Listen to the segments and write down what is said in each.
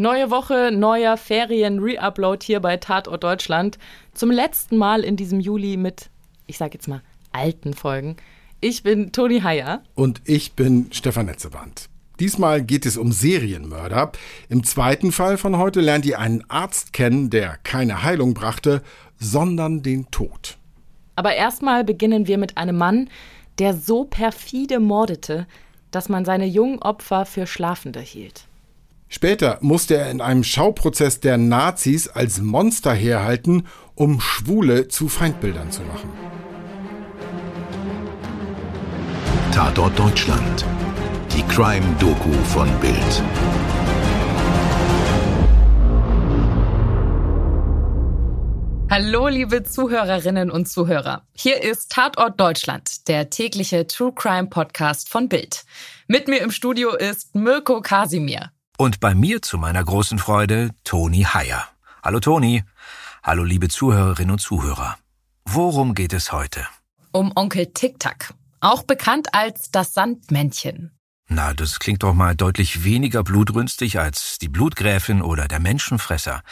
Neue Woche, neuer Ferien-Reupload hier bei Tatort Deutschland. Zum letzten Mal in diesem Juli mit, ich sag jetzt mal, alten Folgen. Ich bin Toni Heyer. Und ich bin Stefan Netzeband. Diesmal geht es um Serienmörder. Im zweiten Fall von heute lernt ihr einen Arzt kennen, der keine Heilung brachte, sondern den Tod. Aber erstmal beginnen wir mit einem Mann, der so perfide mordete, dass man seine jungen Opfer für Schlafende hielt. Später musste er in einem Schauprozess der Nazis als Monster herhalten, um Schwule zu Feindbildern zu machen. Tatort Deutschland. Die Crime-Doku von Bild. Hallo, liebe Zuhörerinnen und Zuhörer. Hier ist Tatort Deutschland, der tägliche True Crime Podcast von Bild. Mit mir im Studio ist Mirko Kasimir. Und bei mir zu meiner großen Freude Toni Heyer. Hallo Toni. Hallo liebe Zuhörerinnen und Zuhörer. Worum geht es heute? Um Onkel Tic-Tac, auch bekannt als das Sandmännchen. Na, das klingt doch mal deutlich weniger blutrünstig als die Blutgräfin oder der Menschenfresser.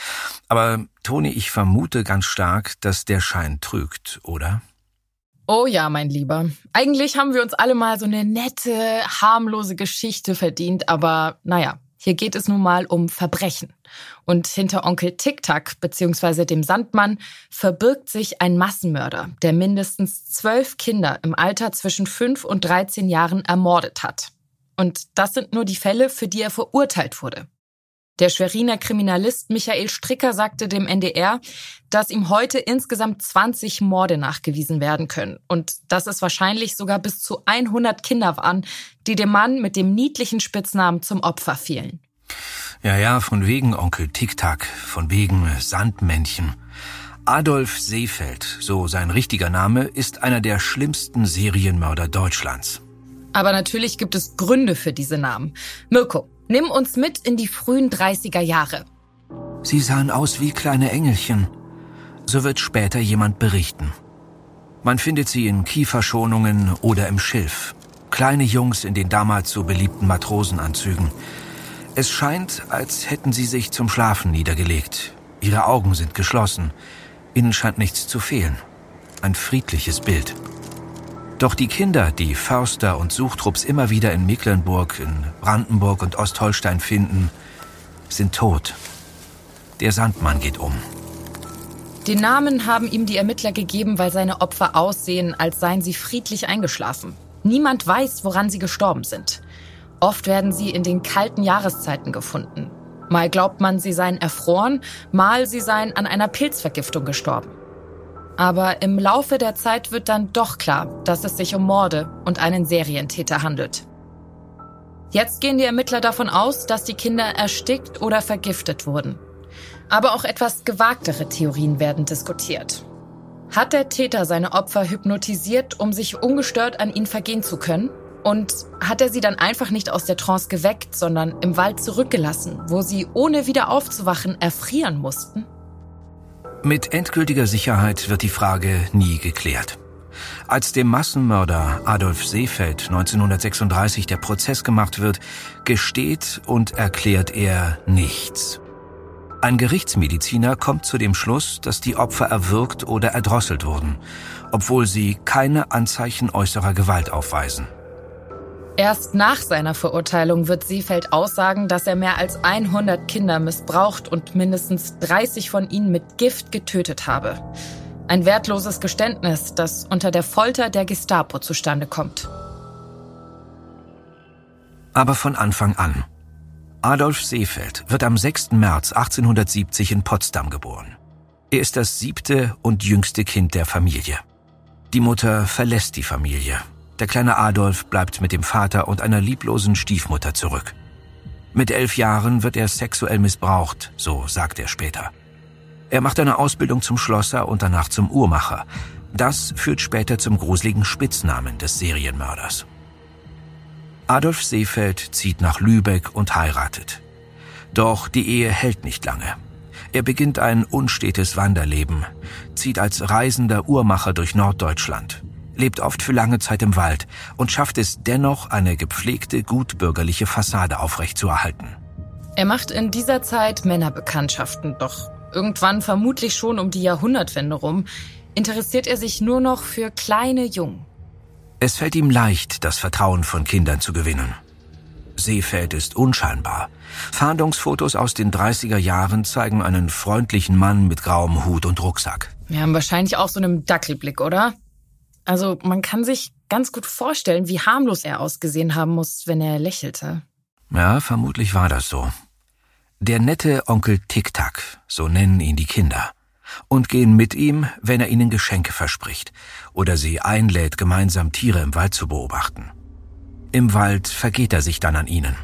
Aber Toni, ich vermute ganz stark, dass der Schein trügt, oder? Oh ja, mein Lieber. Eigentlich haben wir uns alle mal so eine nette, harmlose Geschichte verdient, aber naja, hier geht es nun mal um Verbrechen. Und hinter Onkel Tic-Tac bzw. dem Sandmann verbirgt sich ein Massenmörder, der mindestens zwölf Kinder im Alter zwischen fünf und 13 Jahren ermordet hat. Und das sind nur die Fälle, für die er verurteilt wurde. Der Schweriner Kriminalist Michael Stricker sagte dem NDR, dass ihm heute insgesamt 20 Morde nachgewiesen werden können und dass es wahrscheinlich sogar bis zu 100 Kinder waren, die dem Mann mit dem niedlichen Spitznamen zum Opfer fielen. Ja, ja, von wegen Onkel Tic-Tac, von wegen Sandmännchen. Adolf Seefeld, so sein richtiger Name, ist einer der schlimmsten Serienmörder Deutschlands. Aber natürlich gibt es Gründe für diese Namen. Mirko, Nimm uns mit in die frühen 30er Jahre. Sie sahen aus wie kleine Engelchen. So wird später jemand berichten. Man findet sie in Kieferschonungen oder im Schilf. Kleine Jungs in den damals so beliebten Matrosenanzügen. Es scheint, als hätten sie sich zum Schlafen niedergelegt. Ihre Augen sind geschlossen. Ihnen scheint nichts zu fehlen. Ein friedliches Bild. Doch die Kinder, die Förster und Suchtrupps immer wieder in Mecklenburg, in Brandenburg und Ostholstein finden, sind tot. Der Sandmann geht um. Den Namen haben ihm die Ermittler gegeben, weil seine Opfer aussehen, als seien sie friedlich eingeschlafen. Niemand weiß, woran sie gestorben sind. Oft werden sie in den kalten Jahreszeiten gefunden. Mal glaubt man, sie seien erfroren, mal sie seien an einer Pilzvergiftung gestorben. Aber im Laufe der Zeit wird dann doch klar, dass es sich um Morde und einen Serientäter handelt. Jetzt gehen die Ermittler davon aus, dass die Kinder erstickt oder vergiftet wurden. Aber auch etwas gewagtere Theorien werden diskutiert. Hat der Täter seine Opfer hypnotisiert, um sich ungestört an ihn vergehen zu können? Und hat er sie dann einfach nicht aus der Trance geweckt, sondern im Wald zurückgelassen, wo sie ohne wieder aufzuwachen erfrieren mussten? Mit endgültiger Sicherheit wird die Frage nie geklärt. Als dem Massenmörder Adolf Seefeld 1936 der Prozess gemacht wird, gesteht und erklärt er nichts. Ein Gerichtsmediziner kommt zu dem Schluss, dass die Opfer erwürgt oder erdrosselt wurden, obwohl sie keine Anzeichen äußerer Gewalt aufweisen. Erst nach seiner Verurteilung wird Seefeld aussagen, dass er mehr als 100 Kinder missbraucht und mindestens 30 von ihnen mit Gift getötet habe. Ein wertloses Geständnis, das unter der Folter der Gestapo zustande kommt. Aber von Anfang an. Adolf Seefeld wird am 6. März 1870 in Potsdam geboren. Er ist das siebte und jüngste Kind der Familie. Die Mutter verlässt die Familie der kleine Adolf bleibt mit dem Vater und einer lieblosen Stiefmutter zurück. Mit elf Jahren wird er sexuell missbraucht, so sagt er später. Er macht eine Ausbildung zum Schlosser und danach zum Uhrmacher. Das führt später zum gruseligen Spitznamen des Serienmörders. Adolf Seefeld zieht nach Lübeck und heiratet. Doch die Ehe hält nicht lange. Er beginnt ein unstetes Wanderleben, zieht als reisender Uhrmacher durch Norddeutschland, lebt oft für lange Zeit im Wald und schafft es dennoch, eine gepflegte, gutbürgerliche Fassade aufrechtzuerhalten. Er macht in dieser Zeit Männerbekanntschaften, doch irgendwann vermutlich schon um die Jahrhundertwende rum, interessiert er sich nur noch für kleine Jungen. Es fällt ihm leicht, das Vertrauen von Kindern zu gewinnen. Seefeld ist unscheinbar. Fahndungsfotos aus den 30er Jahren zeigen einen freundlichen Mann mit grauem Hut und Rucksack. Wir haben wahrscheinlich auch so einen Dackelblick, oder? Also man kann sich ganz gut vorstellen, wie harmlos er ausgesehen haben muss, wenn er lächelte. Ja, vermutlich war das so. Der nette Onkel Tic-Tac, so nennen ihn die Kinder und gehen mit ihm, wenn er ihnen Geschenke verspricht oder sie einlädt, gemeinsam Tiere im Wald zu beobachten. Im Wald vergeht er sich dann an ihnen.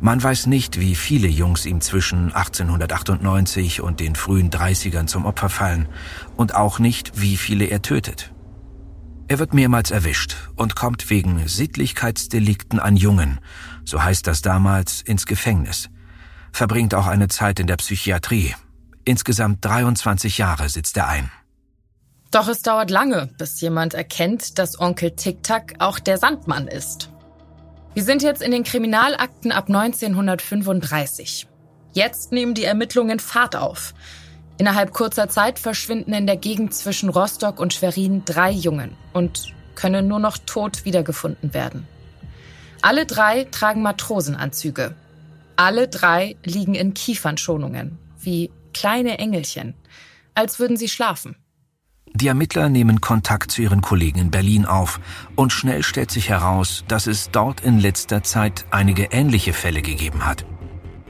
Man weiß nicht, wie viele Jungs ihm zwischen 1898 und den frühen 30ern zum Opfer fallen und auch nicht, wie viele er tötet. Er wird mehrmals erwischt und kommt wegen Sittlichkeitsdelikten an Jungen, so heißt das damals, ins Gefängnis, verbringt auch eine Zeit in der Psychiatrie Insgesamt 23 Jahre sitzt er ein. Doch es dauert lange, bis jemand erkennt, dass Onkel Tic-Tac auch der Sandmann ist. Wir sind jetzt in den Kriminalakten ab 1935. Jetzt nehmen die Ermittlungen Fahrt auf. Innerhalb kurzer Zeit verschwinden in der Gegend zwischen Rostock und Schwerin drei Jungen und können nur noch tot wiedergefunden werden. Alle drei tragen Matrosenanzüge. Alle drei liegen in Kiefernschonungen, wie kleine Engelchen, als würden sie schlafen. Die Ermittler nehmen Kontakt zu ihren Kollegen in Berlin auf und schnell stellt sich heraus, dass es dort in letzter Zeit einige ähnliche Fälle gegeben hat.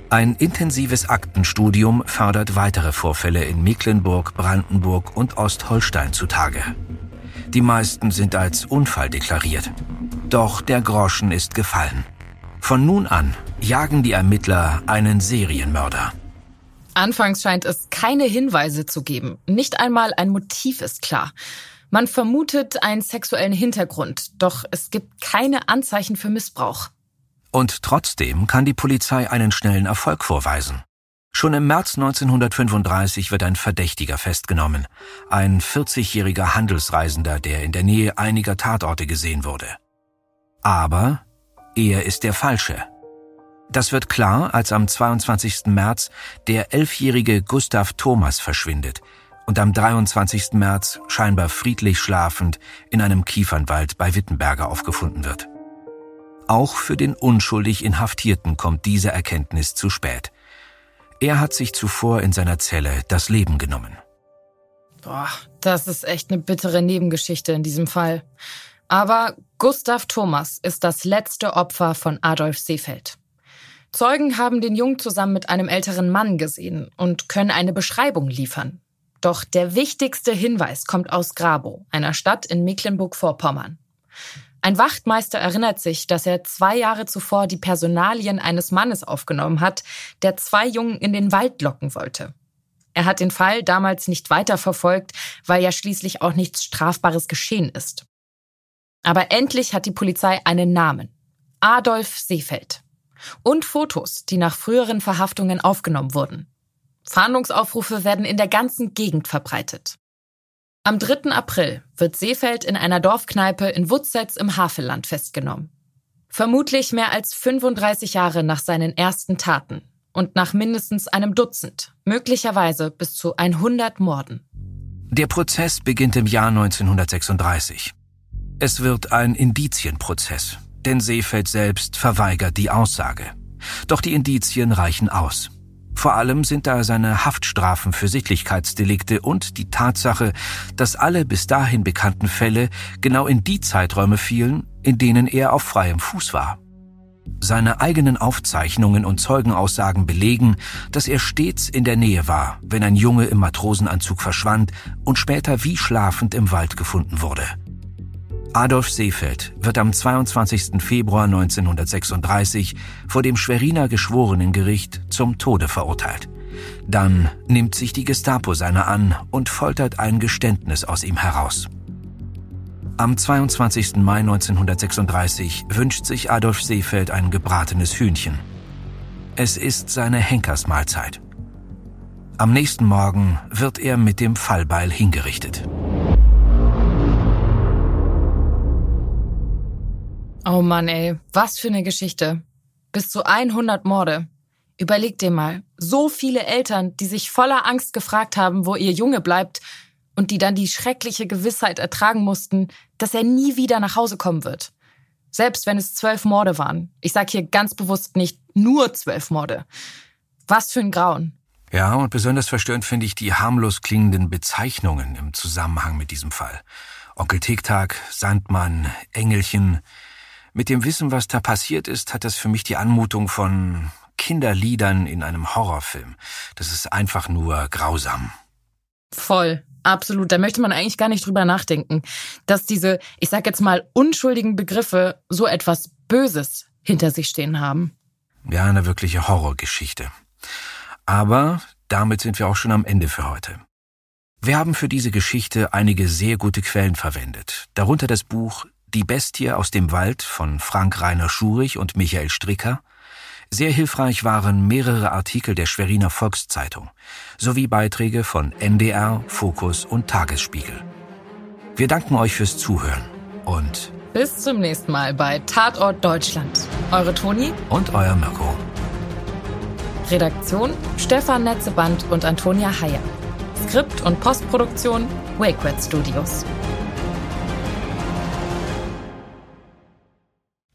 Ein intensives Aktenstudium fördert weitere Vorfälle in Mecklenburg, Brandenburg und Ostholstein zutage. Die meisten sind als Unfall deklariert. Doch der Groschen ist gefallen. Von nun an jagen die Ermittler einen Serienmörder. Anfangs scheint es keine Hinweise zu geben. Nicht einmal ein Motiv ist klar. Man vermutet einen sexuellen Hintergrund, doch es gibt keine Anzeichen für Missbrauch. Und trotzdem kann die Polizei einen schnellen Erfolg vorweisen. Schon im März 1935 wird ein Verdächtiger festgenommen, ein 40-jähriger Handelsreisender, der in der Nähe einiger Tatorte gesehen wurde. Aber er ist der Falsche. Das wird klar, als am 22. März der elfjährige Gustav Thomas verschwindet und am 23. März scheinbar friedlich schlafend in einem Kiefernwald bei Wittenberger aufgefunden wird. Auch für den unschuldig Inhaftierten kommt diese Erkenntnis zu spät. Er hat sich zuvor in seiner Zelle das Leben genommen. Boah, das ist echt eine bittere Nebengeschichte in diesem Fall. Aber Gustav Thomas ist das letzte Opfer von Adolf Seefeld. Zeugen haben den Jungen zusammen mit einem älteren Mann gesehen und können eine Beschreibung liefern. Doch der wichtigste Hinweis kommt aus Grabow, einer Stadt in Mecklenburg-Vorpommern. Ein Wachtmeister erinnert sich, dass er zwei Jahre zuvor die Personalien eines Mannes aufgenommen hat, der zwei Jungen in den Wald locken wollte. Er hat den Fall damals nicht weiterverfolgt, weil ja schließlich auch nichts Strafbares geschehen ist. Aber endlich hat die Polizei einen Namen. Adolf Seefeld und Fotos, die nach früheren Verhaftungen aufgenommen wurden. Fahndungsaufrufe werden in der ganzen Gegend verbreitet. Am 3. April wird Seefeld in einer Dorfkneipe in Wutzetz im Havelland festgenommen. Vermutlich mehr als 35 Jahre nach seinen ersten Taten und nach mindestens einem Dutzend, möglicherweise bis zu 100 Morden. Der Prozess beginnt im Jahr 1936. Es wird ein Indizienprozess, denn Seefeld selbst verweigert die Aussage. Doch die Indizien reichen aus. Vor allem sind da seine Haftstrafen für Sittlichkeitsdelikte und die Tatsache, dass alle bis dahin bekannten Fälle genau in die Zeiträume fielen, in denen er auf freiem Fuß war. Seine eigenen Aufzeichnungen und Zeugenaussagen belegen, dass er stets in der Nähe war, wenn ein Junge im Matrosenanzug verschwand und später wie schlafend im Wald gefunden wurde. Adolf Seefeld wird am 22. Februar 1936 vor dem Schweriner Geschworenengericht zum Tode verurteilt. Dann nimmt sich die Gestapo seiner an und foltert ein Geständnis aus ihm heraus. Am 22. Mai 1936 wünscht sich Adolf Seefeld ein gebratenes Hühnchen. Es ist seine Henkersmahlzeit. Am nächsten Morgen wird er mit dem Fallbeil hingerichtet. Oh Mann, ey, was für eine Geschichte. Bis zu 100 Morde. Überleg dir mal, so viele Eltern, die sich voller Angst gefragt haben, wo ihr Junge bleibt und die dann die schreckliche Gewissheit ertragen mussten, dass er nie wieder nach Hause kommen wird. Selbst wenn es zwölf Morde waren. Ich sage hier ganz bewusst nicht nur zwölf Morde. Was für ein Grauen. Ja, und besonders verstörend finde ich die harmlos klingenden Bezeichnungen im Zusammenhang mit diesem Fall. Onkel Tic-Tac, Sandmann, Engelchen. Mit dem Wissen, was da passiert ist, hat das für mich die Anmutung von Kinderliedern in einem Horrorfilm. Das ist einfach nur grausam. Voll. Absolut. Da möchte man eigentlich gar nicht drüber nachdenken, dass diese, ich sag jetzt mal, unschuldigen Begriffe so etwas Böses hinter sich stehen haben. Ja, eine wirkliche Horrorgeschichte. Aber damit sind wir auch schon am Ende für heute. Wir haben für diese Geschichte einige sehr gute Quellen verwendet, darunter das Buch Die Bestie aus dem Wald von Frank Rainer Schurich und Michael Stricker, sehr hilfreich waren mehrere Artikel der Schweriner Volkszeitung sowie Beiträge von NDR, Fokus und Tagesspiegel. Wir danken euch fürs Zuhören und bis zum nächsten Mal bei Tatort Deutschland. Eure Toni und euer Mirko. Redaktion Stefan Netzeband und Antonia Heyer. Skript und Postproduktion WakeWed Studios.